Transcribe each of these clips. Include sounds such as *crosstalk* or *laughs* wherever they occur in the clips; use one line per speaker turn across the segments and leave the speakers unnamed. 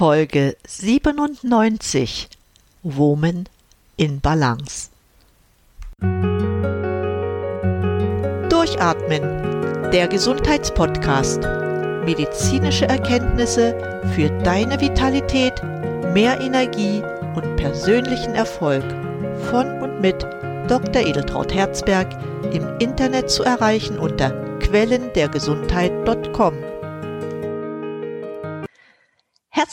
Folge 97 Woman in Balance. Durchatmen, der Gesundheitspodcast. Medizinische Erkenntnisse für deine Vitalität, mehr Energie und persönlichen Erfolg von und mit Dr. Edeltraut Herzberg im Internet zu erreichen unter quellendergesundheit.com.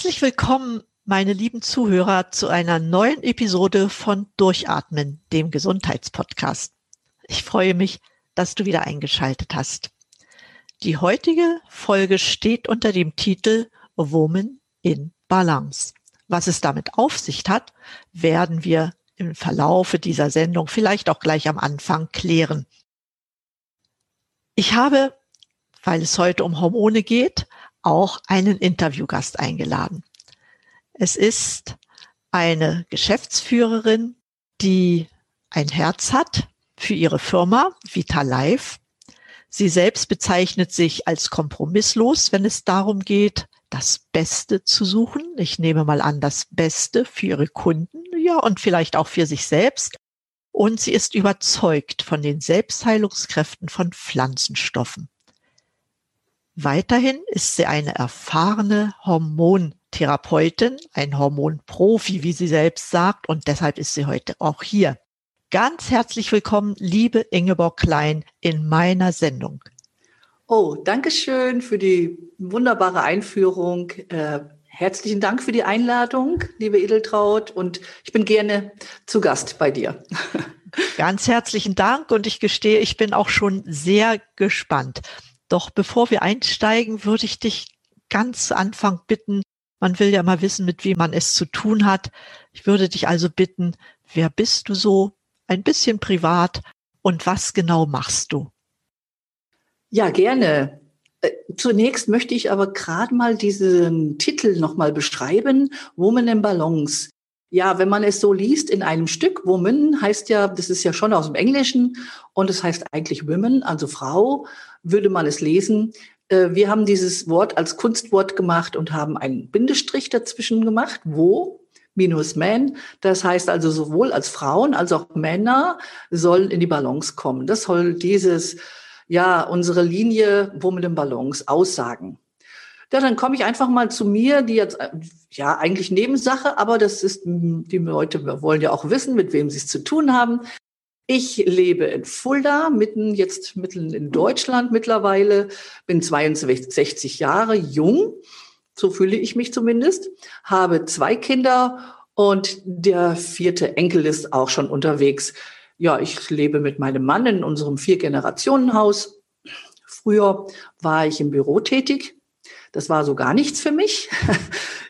Herzlich willkommen, meine lieben Zuhörer, zu einer neuen Episode von Durchatmen, dem Gesundheitspodcast. Ich freue mich, dass du wieder eingeschaltet hast. Die heutige Folge steht unter dem Titel Woman in Balance. Was es damit auf sich hat, werden wir im Verlaufe dieser Sendung vielleicht auch gleich am Anfang klären. Ich habe, weil es heute um Hormone geht, auch einen Interviewgast eingeladen. Es ist eine Geschäftsführerin, die ein Herz hat für ihre Firma Vitalife. Sie selbst bezeichnet sich als kompromisslos, wenn es darum geht, das Beste zu suchen. Ich nehme mal an, das Beste für ihre Kunden, ja, und vielleicht auch für sich selbst. Und sie ist überzeugt von den Selbstheilungskräften von Pflanzenstoffen. Weiterhin ist sie eine erfahrene Hormontherapeutin, ein Hormonprofi, wie sie selbst sagt, und deshalb ist sie heute auch hier. Ganz herzlich willkommen, liebe Ingeborg Klein, in meiner Sendung.
Oh, danke schön für die wunderbare Einführung. Äh, herzlichen Dank für die Einladung, liebe Edeltraut, und ich bin gerne zu Gast bei dir.
Ganz herzlichen Dank und ich gestehe, ich bin auch schon sehr gespannt. Doch bevor wir einsteigen, würde ich dich ganz zu Anfang bitten, man will ja mal wissen, mit wem man es zu tun hat. Ich würde dich also bitten, wer bist du so? Ein bisschen privat und was genau machst du?
Ja, gerne. Äh, zunächst möchte ich aber gerade mal diesen Titel nochmal beschreiben, Woman in Balance. Ja, wenn man es so liest in einem Stück, Woman heißt ja, das ist ja schon aus dem Englischen und es heißt eigentlich Women, also Frau, würde man es lesen. Äh, wir haben dieses Wort als Kunstwort gemacht und haben einen Bindestrich dazwischen gemacht, wo minus man. Das heißt also sowohl als Frauen als auch Männer sollen in die Balance kommen. Das soll dieses, ja, unsere Linie Woman in Balance aussagen. Ja, dann komme ich einfach mal zu mir, die jetzt, ja, eigentlich Nebensache, aber das ist, die Leute wollen ja auch wissen, mit wem sie es zu tun haben. Ich lebe in Fulda, mitten jetzt mitten in Deutschland mittlerweile, bin 62 Jahre jung, so fühle ich mich zumindest, habe zwei Kinder und der vierte Enkel ist auch schon unterwegs. Ja, ich lebe mit meinem Mann in unserem Vier-Generationen-Haus. Früher war ich im Büro tätig, das war so gar nichts für mich. *laughs*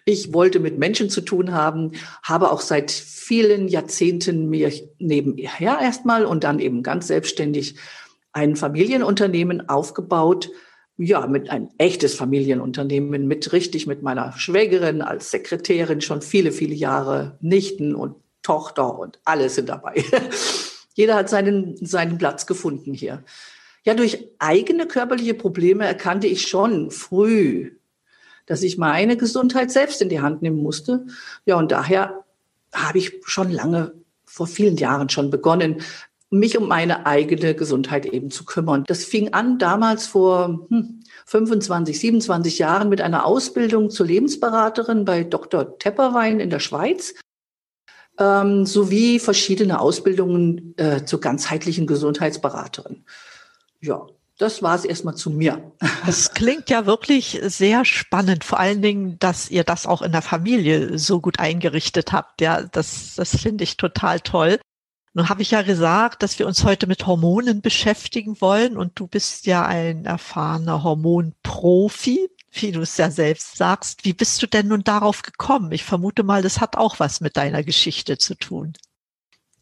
Ich wollte mit Menschen zu tun haben, habe auch seit vielen Jahrzehnten mir nebenher erstmal und dann eben ganz selbstständig ein Familienunternehmen aufgebaut. Ja, mit ein echtes Familienunternehmen, mit richtig mit meiner Schwägerin als Sekretärin schon viele, viele Jahre, Nichten und Tochter und alles sind dabei. *laughs* Jeder hat seinen, seinen Platz gefunden hier. Ja, durch eigene körperliche Probleme erkannte ich schon früh, dass ich meine Gesundheit selbst in die Hand nehmen musste. Ja, und daher habe ich schon lange, vor vielen Jahren schon begonnen, mich um meine eigene Gesundheit eben zu kümmern. Das fing an damals vor hm, 25, 27 Jahren mit einer Ausbildung zur Lebensberaterin bei Dr. Tepperwein in der Schweiz ähm, sowie verschiedene Ausbildungen äh, zur ganzheitlichen Gesundheitsberaterin ja, das war es erstmal zu mir.
Es klingt ja wirklich sehr spannend, vor allen Dingen, dass ihr das auch in der Familie so gut eingerichtet habt. Ja, das, das finde ich total toll. Nun habe ich ja gesagt, dass wir uns heute mit Hormonen beschäftigen wollen und du bist ja ein erfahrener Hormonprofi, wie du es ja selbst sagst. Wie bist du denn nun darauf gekommen? Ich vermute mal, das hat auch was mit deiner Geschichte zu tun.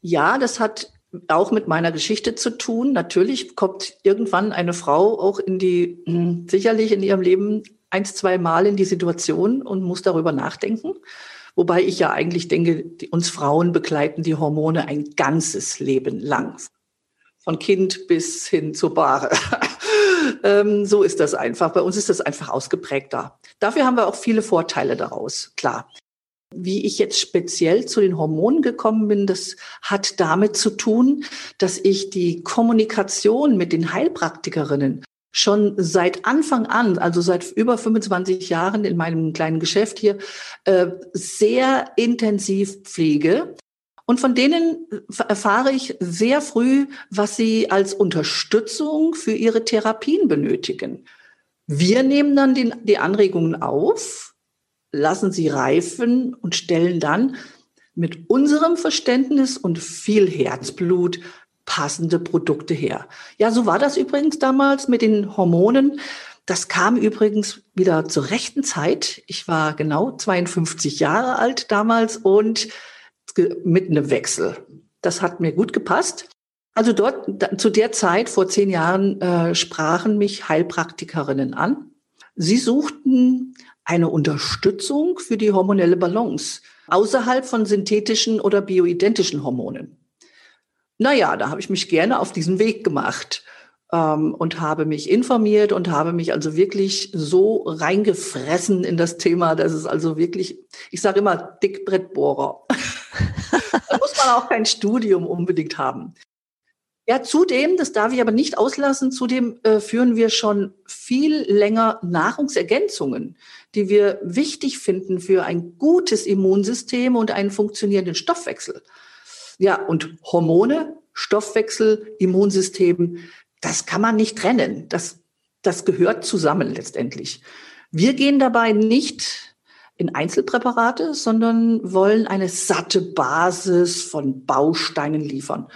Ja, das hat auch mit meiner Geschichte zu tun. Natürlich kommt irgendwann eine Frau auch in die, hm, sicherlich in ihrem Leben eins, zwei Mal in die Situation und muss darüber nachdenken. Wobei ich ja eigentlich denke, uns Frauen begleiten die Hormone ein ganzes Leben lang. Von Kind bis hin zur Bahre. *laughs* ähm, so ist das einfach. Bei uns ist das einfach ausgeprägter. Dafür haben wir auch viele Vorteile daraus, klar. Wie ich jetzt speziell zu den Hormonen gekommen bin, das hat damit zu tun, dass ich die Kommunikation mit den Heilpraktikerinnen schon seit Anfang an, also seit über 25 Jahren in meinem kleinen Geschäft hier, äh, sehr intensiv pflege. Und von denen erfahre ich sehr früh, was sie als Unterstützung für ihre Therapien benötigen. Wir nehmen dann die, die Anregungen auf, lassen sie reifen und stellen dann mit unserem Verständnis und viel Herzblut passende Produkte her. Ja, so war das übrigens damals mit den Hormonen. Das kam übrigens wieder zur rechten Zeit. Ich war genau 52 Jahre alt damals und mit einem Wechsel. Das hat mir gut gepasst. Also dort, zu der Zeit, vor zehn Jahren, äh, sprachen mich Heilpraktikerinnen an. Sie suchten eine Unterstützung für die hormonelle Balance außerhalb von synthetischen oder bioidentischen Hormonen. Naja, da habe ich mich gerne auf diesen Weg gemacht ähm, und habe mich informiert und habe mich also wirklich so reingefressen in das Thema, dass es also wirklich, ich sage immer, Dickbrettbohrer. *laughs* da muss man auch kein Studium unbedingt haben. Ja, zudem, das darf ich aber nicht auslassen, zudem äh, führen wir schon viel länger Nahrungsergänzungen, die wir wichtig finden für ein gutes Immunsystem und einen funktionierenden Stoffwechsel. Ja, und Hormone, Stoffwechsel, Immunsystem, das kann man nicht trennen. Das, das gehört zusammen letztendlich. Wir gehen dabei nicht in Einzelpräparate, sondern wollen eine satte Basis von Bausteinen liefern.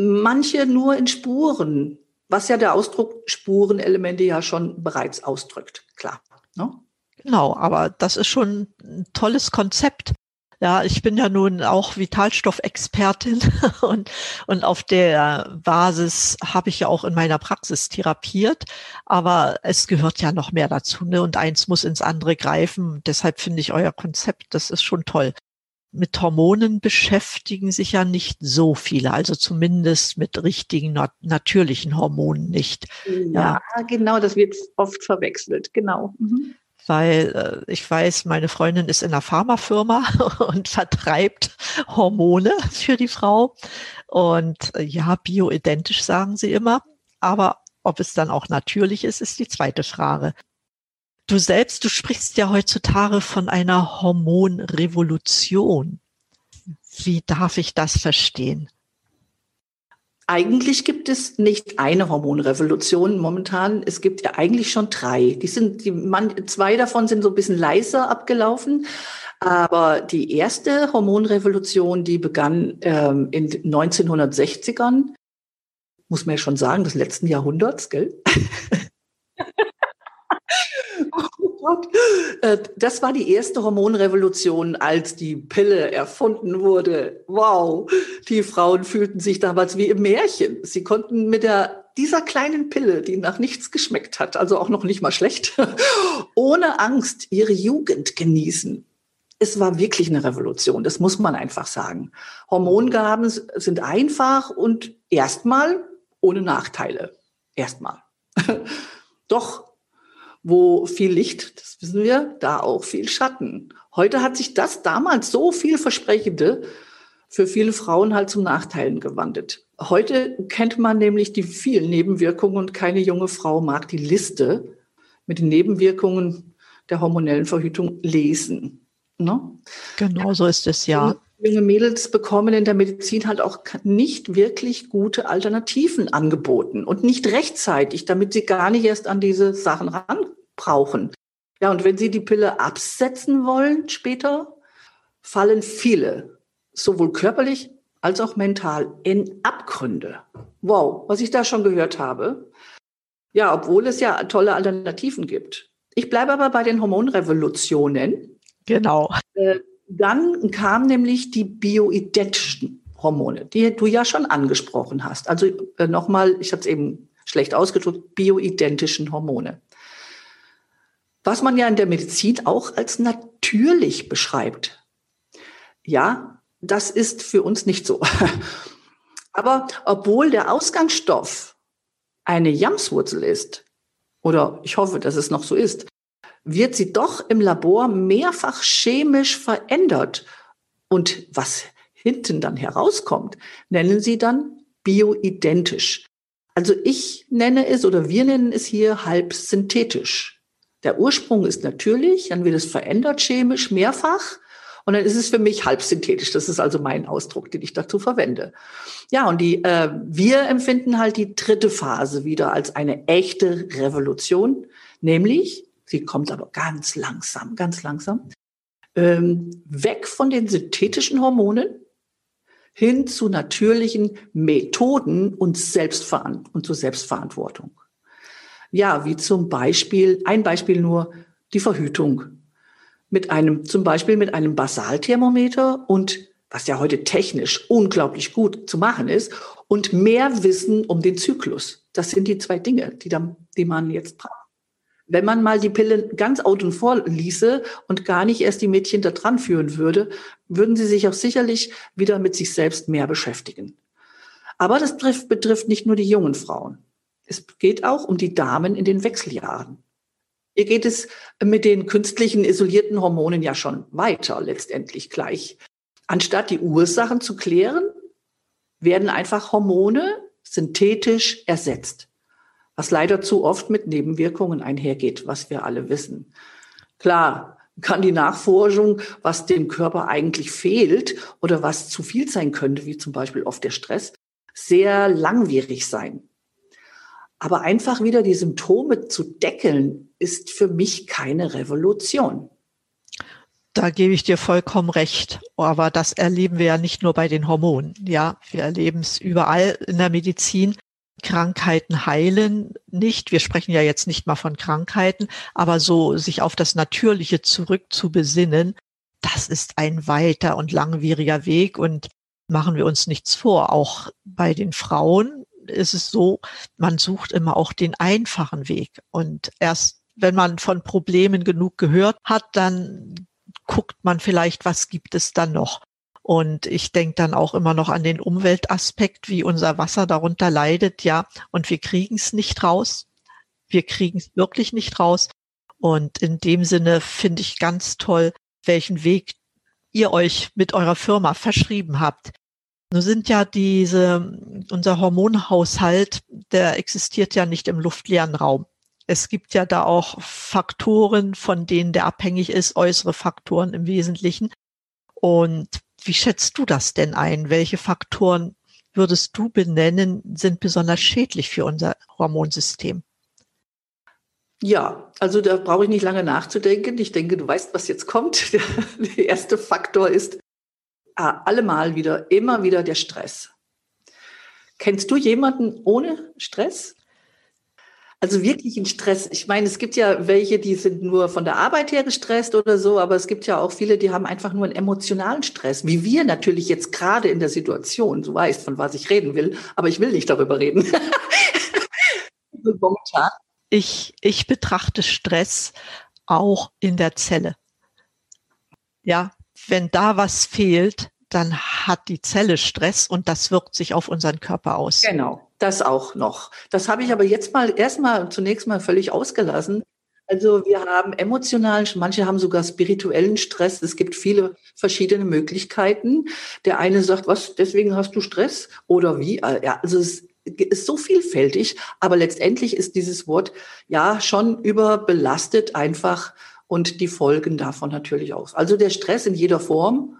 Manche nur in Spuren, was ja der Ausdruck Spurenelemente ja schon bereits ausdrückt, klar.
Ne? Genau, aber das ist schon ein tolles Konzept. Ja, ich bin ja nun auch Vitalstoffexpertin *laughs* und, und auf der Basis habe ich ja auch in meiner Praxis therapiert. Aber es gehört ja noch mehr dazu, ne? Und eins muss ins andere greifen. Deshalb finde ich euer Konzept, das ist schon toll. Mit Hormonen beschäftigen sich ja nicht so viele, also zumindest mit richtigen nat natürlichen Hormonen nicht.
Ja, ja, genau, das wird oft verwechselt, genau. Mhm
weil äh, ich weiß, meine Freundin ist in einer Pharmafirma *laughs* und vertreibt Hormone für die Frau. Und äh, ja, bioidentisch sagen sie immer. Aber ob es dann auch natürlich ist, ist die zweite Frage. Du selbst, du sprichst ja heutzutage von einer Hormonrevolution. Wie darf ich das verstehen?
Eigentlich gibt es nicht eine Hormonrevolution momentan. Es gibt ja eigentlich schon drei. Die sind, die, man, zwei davon sind so ein bisschen leiser abgelaufen. Aber die erste Hormonrevolution, die begann ähm, in 1960ern, muss man ja schon sagen, des letzten Jahrhunderts, gell? *laughs* Gott. Äh, das war die erste Hormonrevolution, als die Pille erfunden wurde. Wow, die Frauen fühlten sich damals wie im Märchen. Sie konnten mit der dieser kleinen Pille, die nach nichts geschmeckt hat, also auch noch nicht mal schlecht, *laughs* ohne Angst ihre Jugend genießen. Es war wirklich eine Revolution, das muss man einfach sagen. Hormongaben sind einfach und erstmal ohne Nachteile. Erstmal. *laughs* Doch wo viel Licht, das wissen wir, da auch viel Schatten. Heute hat sich das damals so vielversprechende für viele Frauen halt zum Nachteilen gewandelt. Heute kennt man nämlich die vielen Nebenwirkungen und keine junge Frau mag die Liste mit den Nebenwirkungen der hormonellen Verhütung lesen.
Ne? Genau so ist es ja.
Junge Mädels bekommen in der Medizin halt auch nicht wirklich gute Alternativen angeboten und nicht rechtzeitig, damit sie gar nicht erst an diese Sachen ran brauchen. Ja, und wenn Sie die Pille absetzen wollen später, fallen viele, sowohl körperlich als auch mental, in Abgründe. Wow, was ich da schon gehört habe. Ja, obwohl es ja tolle Alternativen gibt. Ich bleibe aber bei den Hormonrevolutionen.
Genau.
Äh, dann kamen nämlich die bioidentischen Hormone, die du ja schon angesprochen hast. Also äh, nochmal, ich habe es eben schlecht ausgedrückt, bioidentischen Hormone was man ja in der Medizin auch als natürlich beschreibt. Ja, das ist für uns nicht so. *laughs* Aber obwohl der Ausgangsstoff eine Jamswurzel ist, oder ich hoffe, dass es noch so ist, wird sie doch im Labor mehrfach chemisch verändert. Und was hinten dann herauskommt, nennen sie dann bioidentisch. Also ich nenne es oder wir nennen es hier halb synthetisch. Der Ursprung ist natürlich, dann wird es verändert chemisch mehrfach und dann ist es für mich halb synthetisch. Das ist also mein Ausdruck, den ich dazu verwende. Ja, und die, äh, wir empfinden halt die dritte Phase wieder als eine echte Revolution, nämlich, sie kommt aber ganz langsam, ganz langsam, ähm, weg von den synthetischen Hormonen hin zu natürlichen Methoden und, Selbstverant und zur Selbstverantwortung. Ja, wie zum Beispiel, ein Beispiel nur, die Verhütung mit einem, zum Beispiel mit einem Basalthermometer und was ja heute technisch unglaublich gut zu machen ist, und mehr Wissen um den Zyklus. Das sind die zwei Dinge, die, dann, die man jetzt braucht. Wenn man mal die Pille ganz außen vor ließe und gar nicht erst die Mädchen da dran führen würde, würden sie sich auch sicherlich wieder mit sich selbst mehr beschäftigen. Aber das betrifft nicht nur die jungen Frauen. Es geht auch um die Damen in den Wechseljahren. Hier geht es mit den künstlichen isolierten Hormonen ja schon weiter letztendlich gleich. Anstatt die Ursachen zu klären, werden einfach Hormone synthetisch ersetzt, was leider zu oft mit Nebenwirkungen einhergeht, was wir alle wissen. Klar, kann die Nachforschung, was dem Körper eigentlich fehlt oder was zu viel sein könnte, wie zum Beispiel oft der Stress, sehr langwierig sein. Aber einfach wieder die Symptome zu deckeln, ist für mich keine Revolution.
Da gebe ich dir vollkommen recht. Aber das erleben wir ja nicht nur bei den Hormonen. Ja, wir erleben es überall in der Medizin. Krankheiten heilen nicht. Wir sprechen ja jetzt nicht mal von Krankheiten, aber so sich auf das Natürliche zurück zu besinnen, das ist ein weiter und langwieriger Weg und machen wir uns nichts vor. Auch bei den Frauen ist es so, man sucht immer auch den einfachen Weg. Und erst wenn man von Problemen genug gehört hat, dann guckt man vielleicht, was gibt es dann noch. Und ich denke dann auch immer noch an den Umweltaspekt, wie unser Wasser darunter leidet, ja. Und wir kriegen es nicht raus. Wir kriegen es wirklich nicht raus. Und in dem Sinne finde ich ganz toll, welchen Weg ihr euch mit eurer Firma verschrieben habt. Nun sind ja diese, unser Hormonhaushalt, der existiert ja nicht im luftleeren Raum. Es gibt ja da auch Faktoren, von denen der abhängig ist, äußere Faktoren im Wesentlichen. Und wie schätzt du das denn ein? Welche Faktoren würdest du benennen, sind besonders schädlich für unser Hormonsystem?
Ja, also da brauche ich nicht lange nachzudenken. Ich denke, du weißt, was jetzt kommt. *laughs* Der erste Faktor ist allemal wieder, immer wieder der Stress. Kennst du jemanden ohne Stress? Also wirklichen Stress. Ich meine, es gibt ja welche, die sind nur von der Arbeit her gestresst oder so, aber es gibt ja auch viele, die haben einfach nur einen emotionalen Stress, wie wir natürlich jetzt gerade in der Situation. Du weißt, von was ich reden will, aber ich will nicht darüber reden. *laughs*
Ich, ich betrachte Stress auch in der Zelle. Ja, wenn da was fehlt, dann hat die Zelle Stress und das wirkt sich auf unseren Körper aus.
Genau, das auch noch. Das habe ich aber jetzt mal erstmal zunächst mal völlig ausgelassen. Also wir haben emotionalen, manche haben sogar spirituellen Stress. Es gibt viele verschiedene Möglichkeiten. Der eine sagt, was, deswegen hast du Stress? Oder wie? Ja, also es ist so vielfältig, aber letztendlich ist dieses Wort ja schon überbelastet einfach und die Folgen davon natürlich auch. Also der Stress in jeder Form,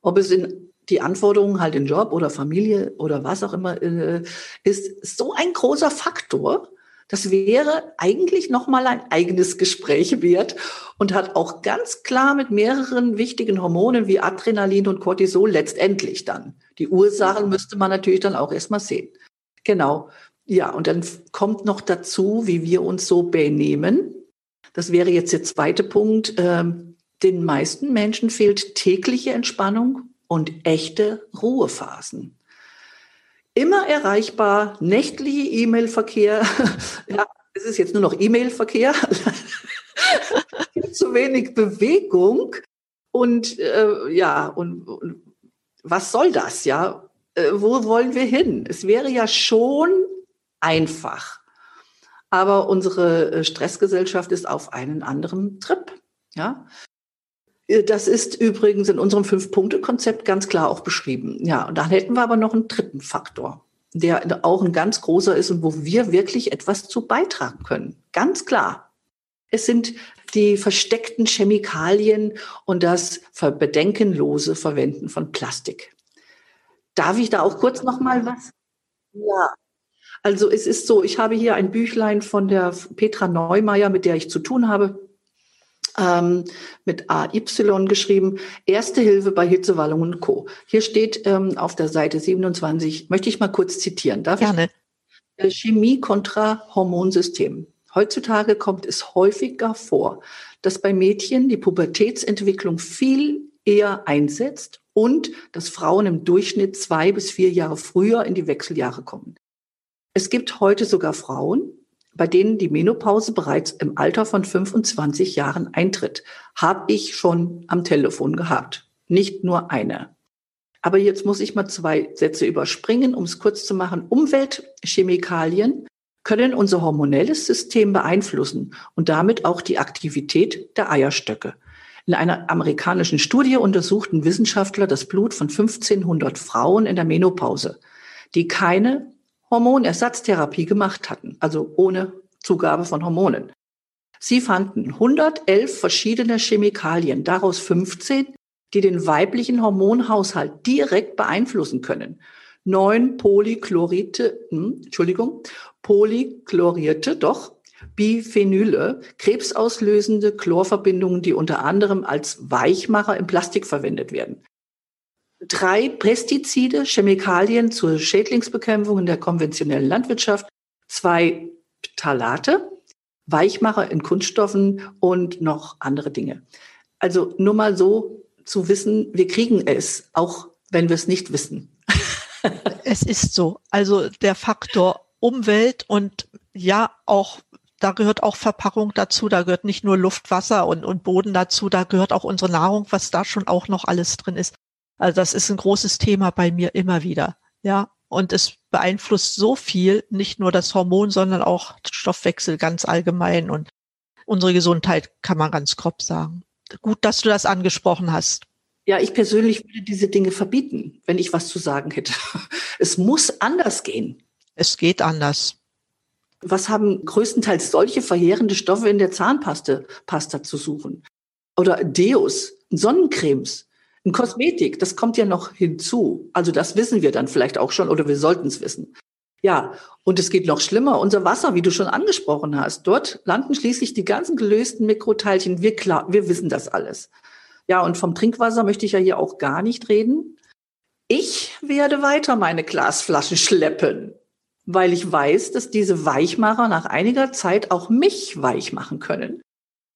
ob es in die Anforderungen halt in Job oder Familie oder was auch immer äh, ist, so ein großer Faktor. Das wäre eigentlich nochmal ein eigenes Gespräch wert und hat auch ganz klar mit mehreren wichtigen Hormonen wie Adrenalin und Cortisol letztendlich dann. Die Ursachen müsste man natürlich dann auch erstmal sehen. Genau. Ja, und dann kommt noch dazu, wie wir uns so benehmen. Das wäre jetzt der zweite Punkt. Ähm, den meisten Menschen fehlt tägliche Entspannung und echte Ruhephasen. Immer erreichbar, nächtliche E-Mail-Verkehr. *laughs* ja, es ist jetzt nur noch E-Mail-Verkehr. *laughs* Zu wenig Bewegung. Und äh, ja, und, und, was soll das, ja? Äh, wo wollen wir hin? Es wäre ja schon einfach, aber unsere äh, Stressgesellschaft ist auf einen anderen Trip. Ja, äh, das ist übrigens in unserem Fünf-Punkte-Konzept ganz klar auch beschrieben. Ja, und dann hätten wir aber noch einen dritten Faktor, der auch ein ganz großer ist und wo wir wirklich etwas zu beitragen können. Ganz klar. Es sind die versteckten Chemikalien und das bedenkenlose Verwenden von Plastik. Darf ich da auch kurz noch mal was? Ja. Also es ist so, ich habe hier ein Büchlein von der Petra Neumeier, mit der ich zu tun habe ähm, mit AY geschrieben, Erste Hilfe bei Hitzewallungen und Co. Hier steht ähm, auf der Seite 27, möchte ich mal kurz zitieren, darf
Gerne.
ich? Chemie kontra Hormonsystem. Heutzutage kommt es häufiger vor, dass bei Mädchen die Pubertätsentwicklung viel eher einsetzt und dass Frauen im Durchschnitt zwei bis vier Jahre früher in die Wechseljahre kommen. Es gibt heute sogar Frauen, bei denen die Menopause bereits im Alter von 25 Jahren eintritt, habe ich schon am Telefon gehabt. Nicht nur eine. Aber jetzt muss ich mal zwei Sätze überspringen, um es kurz zu machen. Umweltchemikalien können unser hormonelles System beeinflussen und damit auch die Aktivität der Eierstöcke. In einer amerikanischen Studie untersuchten Wissenschaftler das Blut von 1500 Frauen in der Menopause, die keine Hormonersatztherapie gemacht hatten, also ohne Zugabe von Hormonen. Sie fanden 111 verschiedene Chemikalien, daraus 15, die den weiblichen Hormonhaushalt direkt beeinflussen können. Neun Polychlorite, hm, Entschuldigung, Polychlorierte, doch, Biphenyle, krebsauslösende Chlorverbindungen, die unter anderem als Weichmacher im Plastik verwendet werden drei Pestizide, Chemikalien zur Schädlingsbekämpfung in der konventionellen Landwirtschaft, zwei Phthalate, Weichmacher in Kunststoffen und noch andere Dinge. Also nur mal so zu wissen, wir kriegen es, auch wenn wir es nicht wissen. *laughs*
es ist so. Also der Faktor Umwelt und ja auch da gehört auch Verpackung dazu, da gehört nicht nur Luft, Wasser und, und Boden dazu, da gehört auch unsere Nahrung, was da schon auch noch alles drin ist. Also das ist ein großes Thema bei mir immer wieder. Ja, und es beeinflusst so viel, nicht nur das Hormon, sondern auch Stoffwechsel ganz allgemein und unsere Gesundheit kann man ganz grob sagen. Gut, dass du das angesprochen hast.
Ja, ich persönlich würde diese Dinge verbieten, wenn ich was zu sagen hätte. *laughs* Es muss anders gehen.
Es geht anders.
Was haben größtenteils solche verheerende Stoffe in der Zahnpaste Pasta zu suchen? Oder Deos, Sonnencremes. Und Kosmetik, das kommt ja noch hinzu. Also das wissen wir dann vielleicht auch schon oder wir sollten es wissen. Ja, und es geht noch schlimmer. Unser Wasser, wie du schon angesprochen hast, dort landen schließlich die ganzen gelösten Mikroteilchen. Wir, klar, wir wissen das alles. Ja, und vom Trinkwasser möchte ich ja hier auch gar nicht reden. Ich werde weiter meine Glasflaschen schleppen, weil ich weiß, dass diese Weichmacher nach einiger Zeit auch mich weich machen können.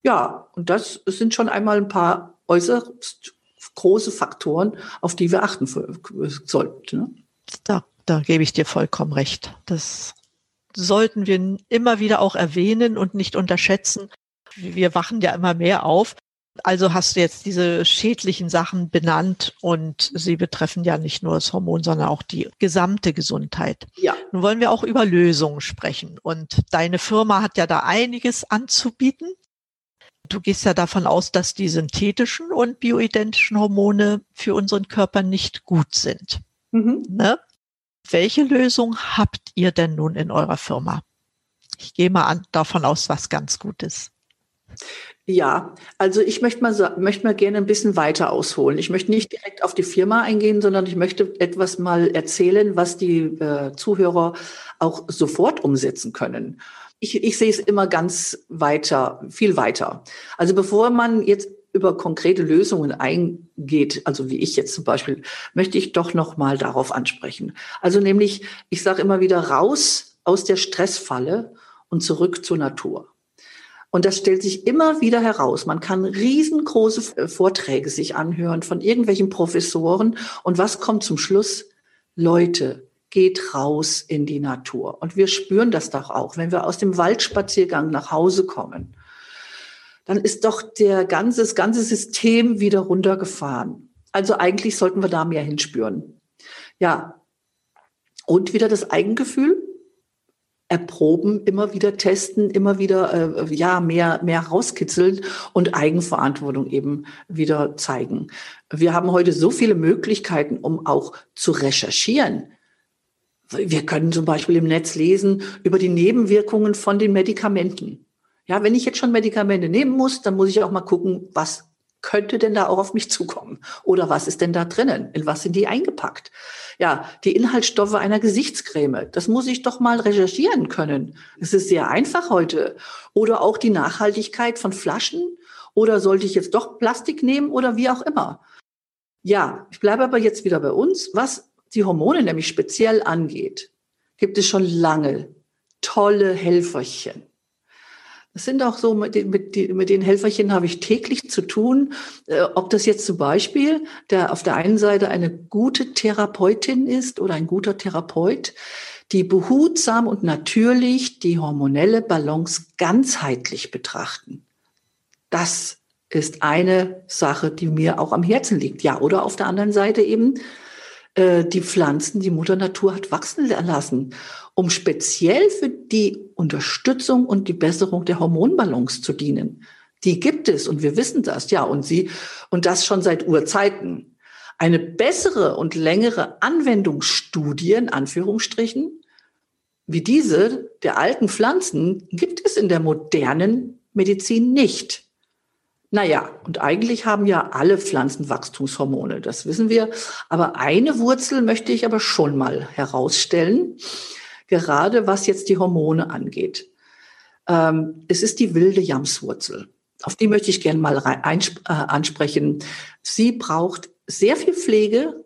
Ja, und das sind schon einmal ein paar äußerst große Faktoren, auf die wir achten sollten. Ne?
Da, da gebe ich dir vollkommen recht. Das sollten wir immer wieder auch erwähnen und nicht unterschätzen. Wir wachen ja immer mehr auf. Also hast du jetzt diese schädlichen Sachen benannt und sie betreffen ja nicht nur das Hormon, sondern auch die gesamte Gesundheit. Ja. Nun wollen wir auch über Lösungen sprechen und deine Firma hat ja da einiges anzubieten. Du gehst ja davon aus, dass die synthetischen und bioidentischen Hormone für unseren Körper nicht gut sind. Mhm. Ne? Welche Lösung habt ihr denn nun in eurer Firma? Ich gehe mal an, davon aus, was ganz gut ist.
Ja, also ich möchte mal, möchte mal gerne ein bisschen weiter ausholen. Ich möchte nicht direkt auf die Firma eingehen, sondern ich möchte etwas mal erzählen, was die äh, Zuhörer auch sofort umsetzen können ich, ich sehe es immer ganz weiter, viel weiter. Also bevor man jetzt über konkrete Lösungen eingeht, also wie ich jetzt zum Beispiel, möchte ich doch noch mal darauf ansprechen. Also nämlich, ich sage immer wieder raus aus der Stressfalle und zurück zur Natur. Und das stellt sich immer wieder heraus. Man kann riesengroße Vorträge sich anhören von irgendwelchen Professoren. Und was kommt zum Schluss? Leute, geht raus in die Natur. Und wir spüren das doch auch, wenn wir aus dem Waldspaziergang nach Hause kommen. Dann ist doch der ganze, das ganze System wieder runtergefahren. Also eigentlich sollten wir da mehr hinspüren. Ja. Und wieder das Eigengefühl. erproben, immer wieder testen, immer wieder äh, ja mehr mehr rauskitzeln und Eigenverantwortung eben wieder zeigen. Wir haben heute so viele Möglichkeiten, um auch zu recherchieren. Wir können zum Beispiel im Netz lesen über die Nebenwirkungen von den Medikamenten. Ja, wenn ich jetzt schon Medikamente nehmen muss, dann muss ich auch mal gucken, was könnte denn da auch auf mich zukommen? Oder was ist denn da drinnen? In was sind die eingepackt? Ja, die Inhaltsstoffe einer Gesichtscreme, das muss ich doch mal recherchieren können. Es ist sehr einfach heute. Oder auch die Nachhaltigkeit von Flaschen. Oder sollte ich jetzt doch Plastik nehmen oder wie auch immer? Ja, ich bleibe aber jetzt wieder bei uns. Was die Hormone nämlich speziell angeht, gibt es schon lange tolle Helferchen. Das sind auch so, mit den, mit, die, mit den Helferchen habe ich täglich zu tun. Äh, ob das jetzt zum Beispiel der auf der einen Seite eine gute Therapeutin ist oder ein guter Therapeut, die behutsam und natürlich die hormonelle Balance ganzheitlich betrachten. Das ist eine Sache, die mir auch am Herzen liegt. Ja, oder auf der anderen Seite eben äh, die Pflanzen, die Mutter Natur hat wachsen lassen, um speziell für die Unterstützung und die Besserung der Hormonbalance zu dienen. Die gibt es und wir wissen das, ja, und sie, und das schon seit Urzeiten. Eine bessere und längere Anwendungsstudie, in Anführungsstrichen, wie diese der alten Pflanzen, gibt es in der modernen Medizin nicht. Naja, und eigentlich haben ja alle Pflanzen Wachstumshormone, das wissen wir. Aber eine Wurzel möchte ich aber schon mal herausstellen, gerade was jetzt die Hormone angeht. Ähm, es ist die wilde Jamswurzel. Auf die möchte ich gerne mal rein, äh, ansprechen. Sie braucht sehr viel Pflege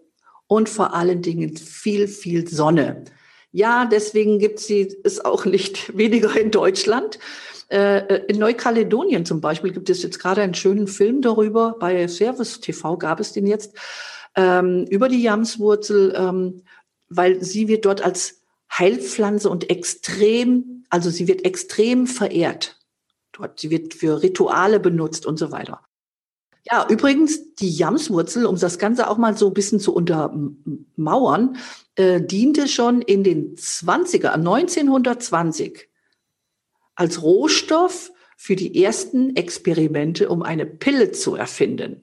und vor allen Dingen viel, viel Sonne. Ja, deswegen gibt sie es auch nicht *laughs* weniger in Deutschland. Äh, äh, in Neukaledonien zum Beispiel gibt es jetzt gerade einen schönen Film darüber. Bei Service TV gab es den jetzt ähm, über die Jamswurzel, ähm, weil sie wird dort als Heilpflanze und extrem, also sie wird extrem verehrt. Dort, sie wird für Rituale benutzt und so weiter. Ja, übrigens, die Jamswurzel, um das Ganze auch mal so ein bisschen zu untermauern, äh, diente schon in den 20er, 1920 als Rohstoff für die ersten Experimente, um eine Pille zu erfinden.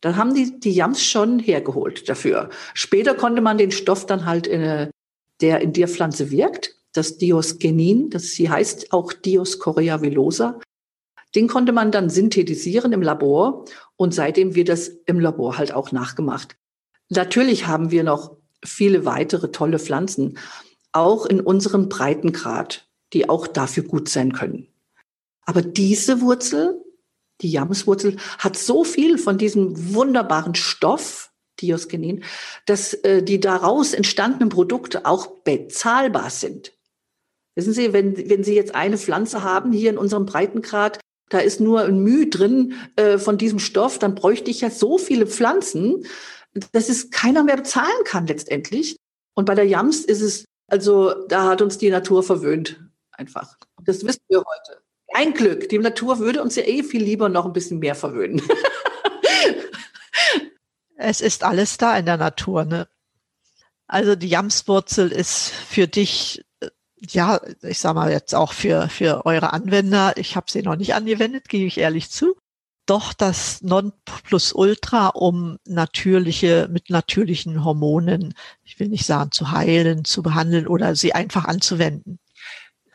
Da haben die, die Jams schon hergeholt dafür. Später konnte man den Stoff dann halt, in, der in der Pflanze wirkt, das Diosgenin, das sie heißt auch Dioscorea villosa, den konnte man dann synthetisieren im Labor und seitdem wird das im Labor halt auch nachgemacht. Natürlich haben wir noch viele weitere tolle Pflanzen, auch in unserem Breitengrad die auch dafür gut sein können. Aber diese Wurzel, die Jamswurzel, hat so viel von diesem wunderbaren Stoff, Diosgenin, dass äh, die daraus entstandenen Produkte auch bezahlbar sind. Wissen Sie, wenn, wenn Sie jetzt eine Pflanze haben hier in unserem Breitengrad, da ist nur ein Müh drin äh, von diesem Stoff, dann bräuchte ich ja so viele Pflanzen, dass es keiner mehr bezahlen kann letztendlich. Und bei der Jams ist es, also da hat uns die Natur verwöhnt einfach. Das wissen wir heute. Ein Glück. Die Natur würde uns ja eh viel lieber noch ein bisschen mehr verwöhnen. *laughs*
es ist alles da in der Natur, ne? Also die Jamswurzel ist für dich, äh, ja, ich sag mal jetzt auch für, für eure Anwender, ich habe sie noch nicht angewendet, gebe ich ehrlich zu, doch das Nonplusultra, um natürliche, mit natürlichen Hormonen, ich will nicht sagen zu heilen, zu behandeln oder sie einfach anzuwenden.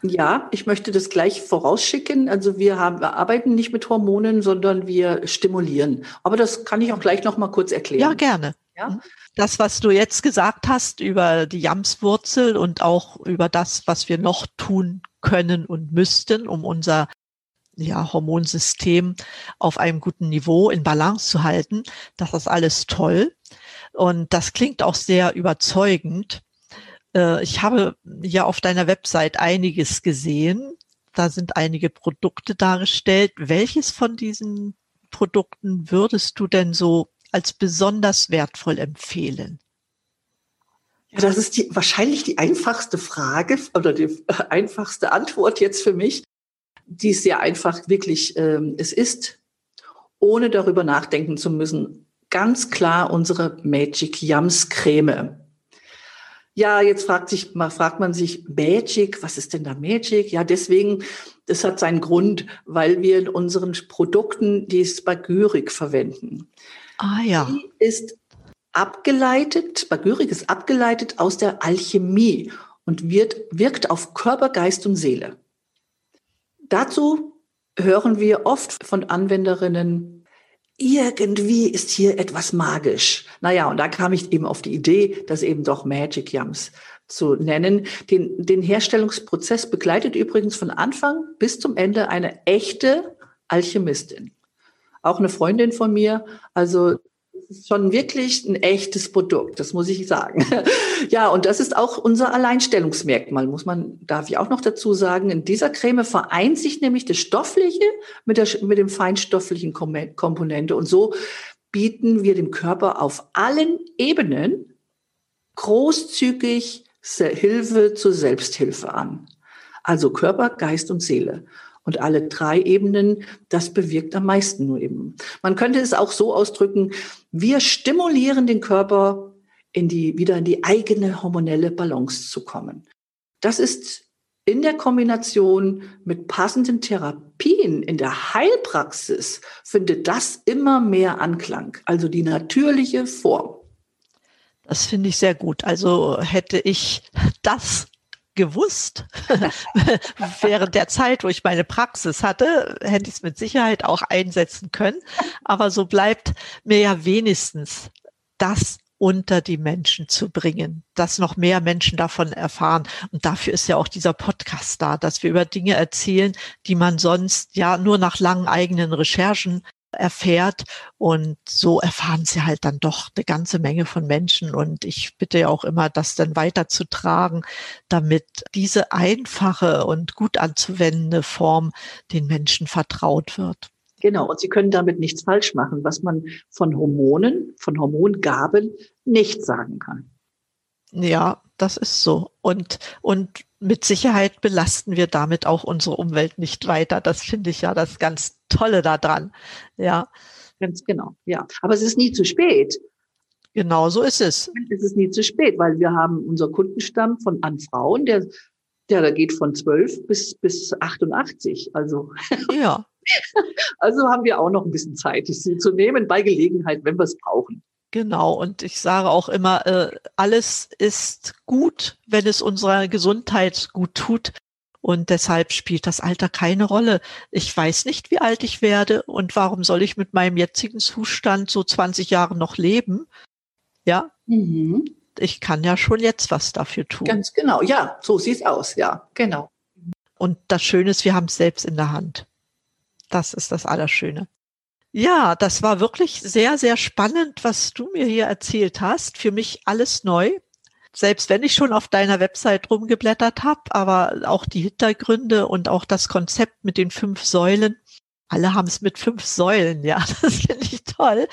Ja, ich möchte das gleich vorausschicken. Also wir, haben, wir arbeiten nicht mit Hormonen, sondern wir stimulieren. Aber das kann ich auch gleich noch mal kurz erklären.
Ja, gerne. Ja? Mhm. Das, was du jetzt gesagt hast über die Jamswurzel und auch über das, was wir noch tun können und müssten, um unser ja, Hormonsystem auf einem guten Niveau in Balance zu halten, das ist alles toll. Und das klingt auch sehr überzeugend. Äh, ich habe ja auf deiner Website einiges gesehen. Da sind einige Produkte dargestellt. Welches von diesen Produkten würdest du denn so als besonders wertvoll empfehlen?
Ja, das ist die, wahrscheinlich die einfachste Frage oder die einfachste Antwort jetzt für mich. Die ist sehr einfach, wirklich. Ähm, es ist, ohne darüber nachdenken zu müssen, ganz klar unsere Magic Yums Creme. Ja, jetzt fragt, sich, fragt man sich, Magic, was ist denn da Magic? Ja, deswegen, das hat seinen Grund, weil wir in unseren Produkten die Spagyrik verwenden.
Ah ja.
Die ist abgeleitet, Spagyrik ist abgeleitet aus der Alchemie und wird, wirkt auf Körper, Geist und Seele. Dazu hören wir oft von Anwenderinnen, irgendwie ist hier etwas magisch. Naja, und da kam ich eben auf die Idee, das eben doch Magic Yums zu nennen. Den, den Herstellungsprozess begleitet übrigens von Anfang bis zum Ende eine echte Alchemistin. Auch eine Freundin von mir. Also ist schon wirklich ein echtes Produkt, das muss ich sagen. *laughs* ja, und das ist auch unser Alleinstellungsmerkmal, muss man, darf ich auch noch dazu sagen. In dieser Creme vereint sich nämlich das Stoffliche mit, der, mit dem feinstofflichen Komponente und so bieten wir dem Körper auf allen Ebenen großzügig Hilfe zur Selbsthilfe an. Also Körper, Geist und Seele. Und alle drei Ebenen, das bewirkt am meisten nur eben. Man könnte es auch so ausdrücken, wir stimulieren den Körper, in die, wieder in die eigene hormonelle Balance zu kommen. Das ist in der Kombination mit passenden Therapien in der Heilpraxis findet das immer mehr Anklang, also die natürliche Form.
Das finde ich sehr gut. Also hätte ich das gewusst. *laughs* *laughs* Während der Zeit, wo ich meine Praxis hatte, hätte ich es mit Sicherheit auch einsetzen können. Aber so bleibt mir ja wenigstens das unter die Menschen zu bringen, dass noch mehr Menschen davon erfahren. Und dafür ist ja auch dieser Podcast da, dass wir über Dinge erzählen, die man sonst ja nur nach langen eigenen Recherchen erfährt. Und so erfahren sie halt dann doch eine ganze Menge von Menschen. Und ich bitte ja auch immer, das dann weiterzutragen, damit diese einfache und gut anzuwendende Form den Menschen vertraut wird.
Genau, und Sie können damit nichts falsch machen, was man von Hormonen, von Hormongaben nicht sagen kann.
Ja, das ist so. Und, und mit Sicherheit belasten wir damit auch unsere Umwelt nicht weiter. Das finde ich ja das ganz Tolle daran. Ja.
Ganz genau, ja. Aber es ist nie zu spät.
Genau so ist es.
Es ist nie zu spät, weil wir haben unser Kundenstamm von an Frauen, der, der da geht von 12 bis, bis 88. Also. *laughs*
Ja.
Also haben wir auch noch ein bisschen Zeit, sie zu nehmen bei Gelegenheit, wenn wir es brauchen.
Genau, und ich sage auch immer, äh, alles ist gut, wenn es unserer Gesundheit gut tut. Und deshalb spielt das Alter keine Rolle. Ich weiß nicht, wie alt ich werde und warum soll ich mit meinem jetzigen Zustand so 20 Jahre noch leben? Ja. Mhm. Ich kann ja schon jetzt was dafür tun.
Ganz genau. Ja, so sieht's aus. Ja, genau.
Und das Schöne ist, wir haben es selbst in der Hand. Das ist das Allerschöne. Ja, das war wirklich sehr, sehr spannend, was du mir hier erzählt hast. Für mich alles neu. Selbst wenn ich schon auf deiner Website rumgeblättert habe, aber auch die Hintergründe und auch das Konzept mit den fünf Säulen. Alle haben es mit fünf Säulen, ja, *laughs* das finde ich toll.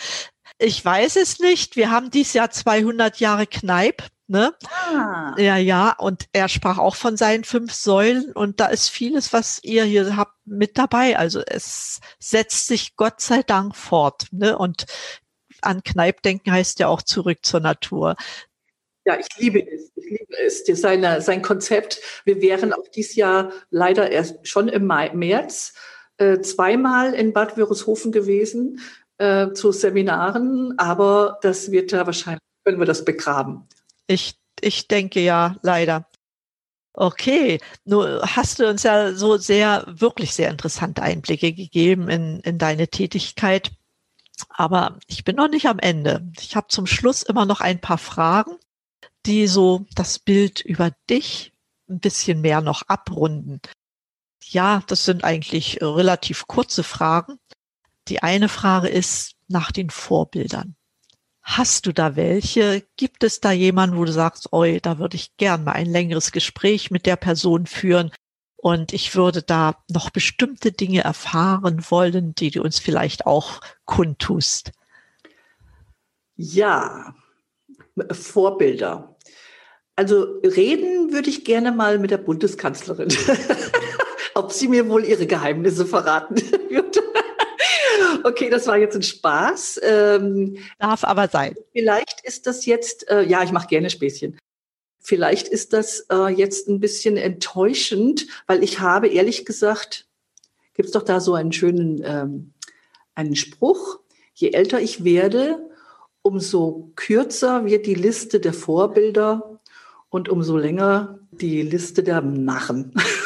Ich weiß es nicht. Wir haben dieses Jahr 200 Jahre Kneip. Ne? Ah. Ja, ja, und er sprach auch von seinen fünf Säulen und da ist vieles, was ihr hier habt, mit dabei. Also es setzt sich Gott sei Dank fort. Ne? Und an Kneip denken heißt ja auch zurück zur Natur.
Ja, ich liebe es. Ich liebe es. Seine, sein Konzept. Wir wären auch dieses Jahr leider erst schon im Mai, März äh, zweimal in Bad Wörishofen gewesen äh, zu Seminaren, aber das wird ja wahrscheinlich, können wir das begraben.
Ich, ich denke ja, leider. Okay, nur hast du uns ja so sehr, wirklich sehr interessante Einblicke gegeben in, in deine Tätigkeit. Aber ich bin noch nicht am Ende. Ich habe zum Schluss immer noch ein paar Fragen, die so das Bild über dich ein bisschen mehr noch abrunden. Ja, das sind eigentlich relativ kurze Fragen. Die eine Frage ist nach den Vorbildern. Hast du da welche? Gibt es da jemanden, wo du sagst, oi, da würde ich gern mal ein längeres Gespräch mit der Person führen und ich würde da noch bestimmte Dinge erfahren wollen, die du uns vielleicht auch kundtust?
Ja, Vorbilder. Also reden würde ich gerne mal mit der Bundeskanzlerin, *laughs* ob sie mir wohl ihre Geheimnisse verraten *laughs* würde. Okay, das war jetzt ein Spaß.
Ähm, Darf aber sein.
Vielleicht ist das jetzt, äh, ja, ich mache gerne Späßchen. Vielleicht ist das äh, jetzt ein bisschen enttäuschend, weil ich habe ehrlich gesagt, gibt es doch da so einen schönen ähm, einen Spruch, je älter ich werde, umso kürzer wird die Liste der Vorbilder und umso länger die Liste der Narren. *laughs*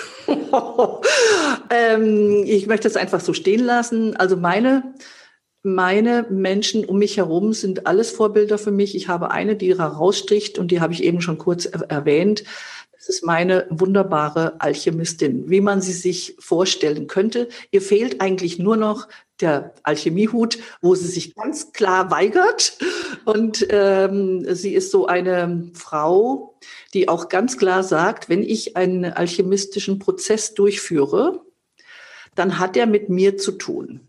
*laughs* ähm, ich möchte es einfach so stehen lassen. Also meine, meine Menschen um mich herum sind alles Vorbilder für mich. Ich habe eine, die heraussticht und die habe ich eben schon kurz erwähnt. Das ist meine wunderbare Alchemistin, wie man sie sich vorstellen könnte. Ihr fehlt eigentlich nur noch der Alchemiehut, wo sie sich ganz klar weigert. Und ähm, sie ist so eine Frau, die auch ganz klar sagt, wenn ich einen alchemistischen Prozess durchführe, dann hat er mit mir zu tun.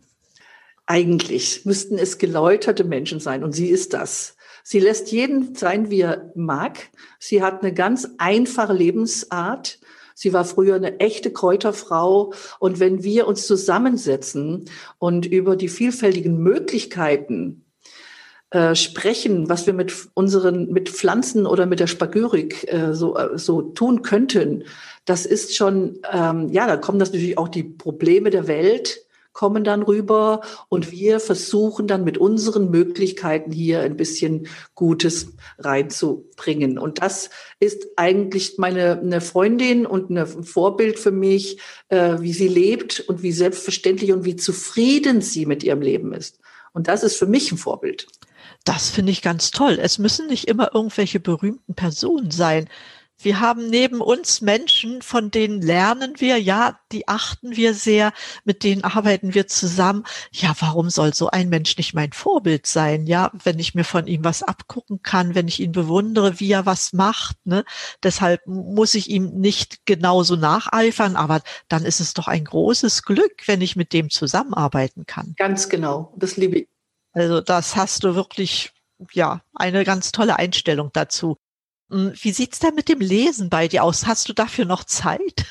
Eigentlich müssten es geläuterte Menschen sein und sie ist das. Sie lässt jeden sein, wie er mag. Sie hat eine ganz einfache Lebensart. Sie war früher eine echte Kräuterfrau. Und wenn wir uns zusammensetzen und über die vielfältigen Möglichkeiten äh, sprechen, was wir mit unseren, mit Pflanzen oder mit der Spagyrik äh, so, äh, so tun könnten, das ist schon, ähm, ja, da kommen das natürlich auch die Probleme der Welt kommen dann rüber und wir versuchen dann mit unseren Möglichkeiten hier ein bisschen Gutes reinzubringen. Und das ist eigentlich meine eine Freundin und ein Vorbild für mich, äh, wie sie lebt und wie selbstverständlich und wie zufrieden sie mit ihrem Leben ist. Und das ist für mich ein Vorbild.
Das finde ich ganz toll. Es müssen nicht immer irgendwelche berühmten Personen sein. Wir haben neben uns Menschen, von denen lernen wir, ja, die achten wir sehr, mit denen arbeiten wir zusammen. Ja, warum soll so ein Mensch nicht mein Vorbild sein? Ja, wenn ich mir von ihm was abgucken kann, wenn ich ihn bewundere, wie er was macht, ne? Deshalb muss ich ihm nicht genauso nacheifern, aber dann ist es doch ein großes Glück, wenn ich mit dem zusammenarbeiten kann.
Ganz genau. Das liebe ich.
Also das hast du wirklich ja, eine ganz tolle Einstellung dazu. Hm, wie sieht's denn mit dem Lesen bei dir aus? Hast du dafür noch Zeit?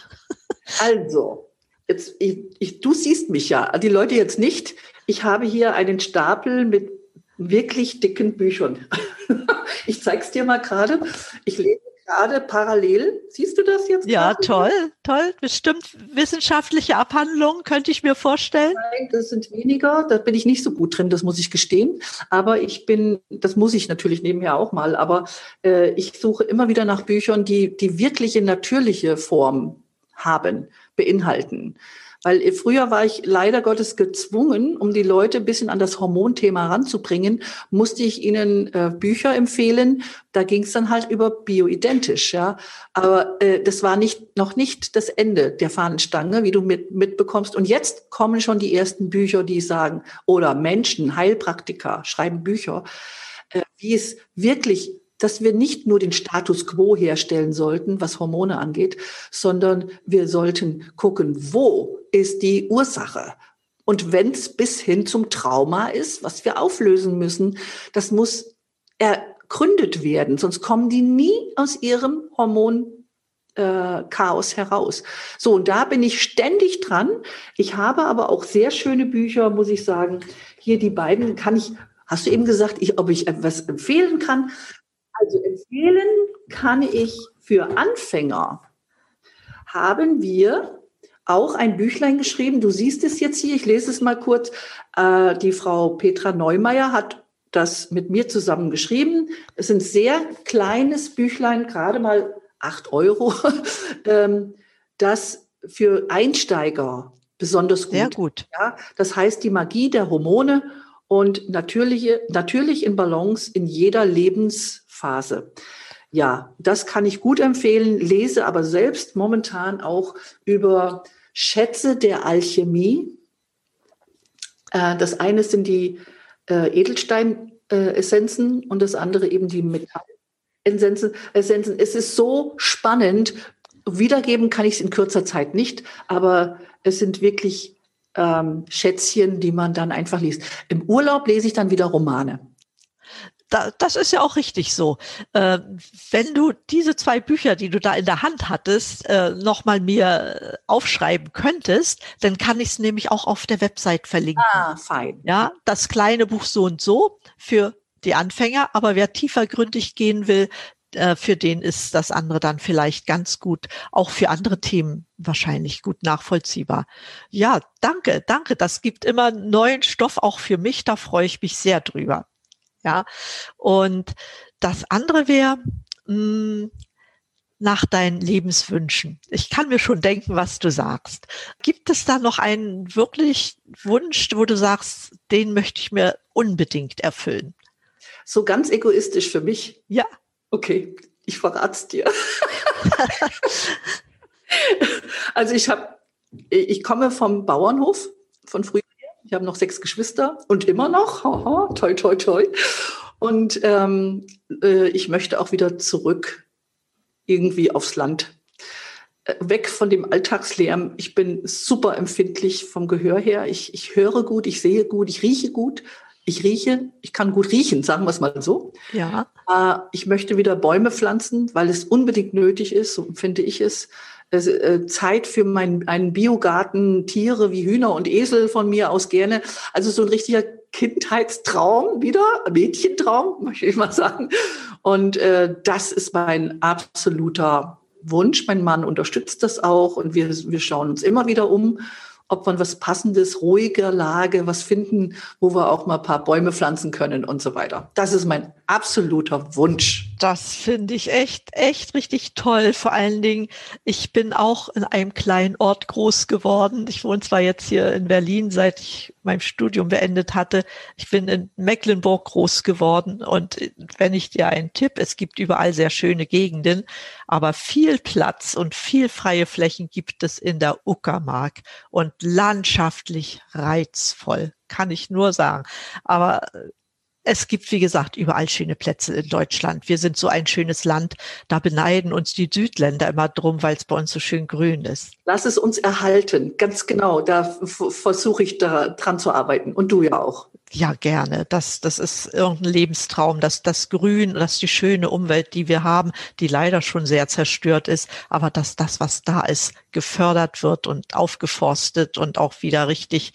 Also, jetzt, ich, ich, du siehst mich ja, die Leute jetzt nicht. Ich habe hier einen Stapel mit wirklich dicken Büchern. *laughs* ich zeig's dir mal gerade. Ich lese gerade parallel. Siehst du das jetzt?
Ja, gerade? toll, toll. Bestimmt wissenschaftliche Abhandlungen, könnte ich mir vorstellen.
Nein, das sind weniger. Da bin ich nicht so gut drin, das muss ich gestehen. Aber ich bin, das muss ich natürlich nebenher auch mal, aber äh, ich suche immer wieder nach Büchern, die, die wirkliche natürliche Form haben, beinhalten. Weil früher war ich leider Gottes gezwungen, um die Leute ein bisschen an das Hormonthema ranzubringen, musste ich ihnen äh, Bücher empfehlen. Da ging es dann halt über bioidentisch, ja. Aber äh, das war nicht noch nicht das Ende der Fahnenstange, wie du mit, mitbekommst. Und jetzt kommen schon die ersten Bücher, die sagen, oder Menschen, Heilpraktiker schreiben Bücher, äh, wie es wirklich dass wir nicht nur den Status quo herstellen sollten, was Hormone angeht, sondern wir sollten gucken, wo ist die Ursache? Und wenn es bis hin zum Trauma ist, was wir auflösen müssen, das muss ergründet werden, sonst kommen die nie aus ihrem Hormon äh, Chaos heraus. So, und da bin ich ständig dran. Ich habe aber auch sehr schöne Bücher, muss ich sagen. Hier die beiden kann ich, hast du eben gesagt, ich, ob ich etwas empfehlen kann. Also empfehlen kann ich für Anfänger, haben wir auch ein Büchlein geschrieben. Du siehst es jetzt hier, ich lese es mal kurz. Äh, die Frau Petra Neumeier hat das mit mir zusammen geschrieben. Es ist ein sehr kleines Büchlein, gerade mal acht Euro, *laughs* ähm, das für Einsteiger besonders gut.
Sehr gut.
Ja, das heißt die Magie der Hormone und natürliche, natürlich in Balance in jeder Lebensphase. Ja, das kann ich gut empfehlen, lese aber selbst momentan auch über Schätze der Alchemie. Äh, das eine sind die äh, Edelstein-Essenzen und das andere eben die Metall-Essenzen. Es ist so spannend. Wiedergeben kann ich es in kurzer Zeit nicht, aber es sind wirklich ähm, Schätzchen, die man dann einfach liest. Im Urlaub lese ich dann wieder Romane.
Da, das ist ja auch richtig so. Äh, wenn du diese zwei Bücher, die du da in der Hand hattest, äh, nochmal mir aufschreiben könntest, dann kann ich es nämlich auch auf der Website verlinken.
Ah, fein.
Ja, das kleine Buch so und so für die Anfänger, aber wer tiefergründig gehen will, äh, für den ist das andere dann vielleicht ganz gut, auch für andere Themen wahrscheinlich gut nachvollziehbar. Ja, danke, danke. Das gibt immer neuen Stoff auch für mich. Da freue ich mich sehr drüber. Ja, und das andere wäre, hm, nach deinen Lebenswünschen. Ich kann mir schon denken, was du sagst. Gibt es da noch einen wirklich Wunsch, wo du sagst, den möchte ich mir unbedingt erfüllen?
So ganz egoistisch für mich?
Ja.
Okay, ich verrat's dir. *laughs* also ich habe, ich komme vom Bauernhof von früher. Ich habe noch sechs Geschwister und immer noch. *laughs* Haha, toi, toi, toi. Und ähm, äh, ich möchte auch wieder zurück irgendwie aufs Land. Äh, weg von dem Alltagslärm. Ich bin super empfindlich vom Gehör her. Ich, ich höre gut, ich sehe gut, ich rieche gut. Ich rieche, ich kann gut riechen, sagen wir es mal so.
Ja.
Äh, ich möchte wieder Bäume pflanzen, weil es unbedingt nötig ist, so finde ich es. Äh, Zeit für meinen einen Biogarten, Tiere wie Hühner und Esel von mir aus gerne. Also so ein richtiger Kindheitstraum wieder, Mädchentraum, *laughs* möchte ich mal sagen. Und äh, das ist mein absoluter Wunsch. Mein Mann unterstützt das auch und wir, wir schauen uns immer wieder um ob wir was Passendes, ruhiger Lage, was finden, wo wir auch mal ein paar Bäume pflanzen können und so weiter. Das ist mein absoluter Wunsch.
Das finde ich echt, echt richtig toll. Vor allen Dingen, ich bin auch in einem kleinen Ort groß geworden. Ich wohne zwar jetzt hier in Berlin, seit ich mein Studium beendet hatte. Ich bin in Mecklenburg groß geworden. Und wenn ich dir einen Tipp, es gibt überall sehr schöne Gegenden, aber viel Platz und viel freie Flächen gibt es in der Uckermark und landschaftlich reizvoll, kann ich nur sagen. Aber es gibt, wie gesagt, überall schöne Plätze in Deutschland. Wir sind so ein schönes Land. Da beneiden uns die Südländer immer drum, weil es bei uns so schön grün ist.
Lass es uns erhalten. Ganz genau. Da versuche ich da dran zu arbeiten. Und du ja auch.
Ja, gerne. Das, das ist irgendein Lebenstraum, dass das Grün, dass die schöne Umwelt, die wir haben, die leider schon sehr zerstört ist, aber dass das, was da ist, gefördert wird und aufgeforstet und auch wieder richtig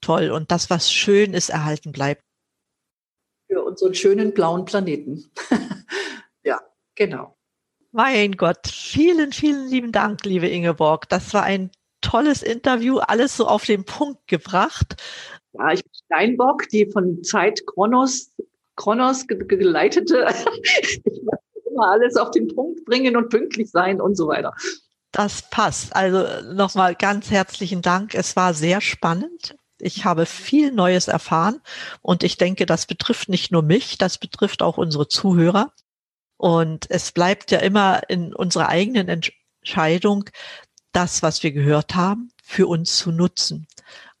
toll und das, was schön ist, erhalten bleibt
für unseren schönen blauen Planeten. *laughs* ja, genau.
Mein Gott, vielen, vielen lieben Dank, liebe Ingeborg. Das war ein tolles Interview, alles so auf den Punkt gebracht.
Ja, ich bin Steinbock, die von Zeit Kronos, Kronos geleitete. *laughs* ich möchte immer alles auf den Punkt bringen und pünktlich sein und so weiter.
Das passt. Also nochmal ganz herzlichen Dank. Es war sehr spannend. Ich habe viel Neues erfahren und ich denke, das betrifft nicht nur mich, das betrifft auch unsere Zuhörer. Und es bleibt ja immer in unserer eigenen Entscheidung, das, was wir gehört haben, für uns zu nutzen.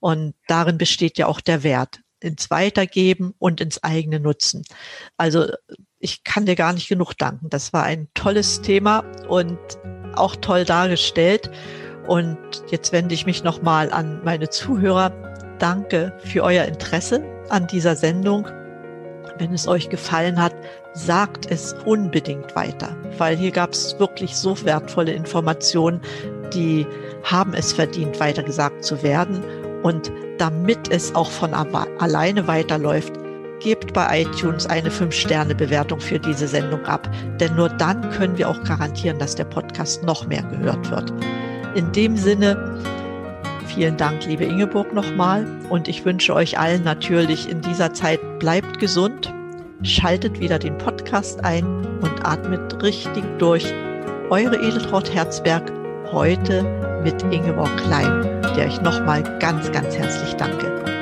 Und darin besteht ja auch der Wert ins Weitergeben und ins eigene Nutzen. Also ich kann dir gar nicht genug danken. Das war ein tolles Thema und auch toll dargestellt. Und jetzt wende ich mich nochmal an meine Zuhörer danke für euer Interesse an dieser Sendung. Wenn es euch gefallen hat, sagt es unbedingt weiter, weil hier gab es wirklich so wertvolle Informationen, die haben es verdient, weitergesagt zu werden. Und damit es auch von alleine weiterläuft, gebt bei iTunes eine 5-Sterne-Bewertung für diese Sendung ab, denn nur dann können wir auch garantieren, dass der Podcast noch mehr gehört wird. In dem Sinne, Vielen Dank, liebe Ingeborg, nochmal. Und ich wünsche euch allen natürlich in dieser Zeit, bleibt gesund, schaltet wieder den Podcast ein und atmet richtig durch. Eure Edeltraut Herzberg heute mit Ingeborg Klein, der ich nochmal ganz, ganz herzlich danke.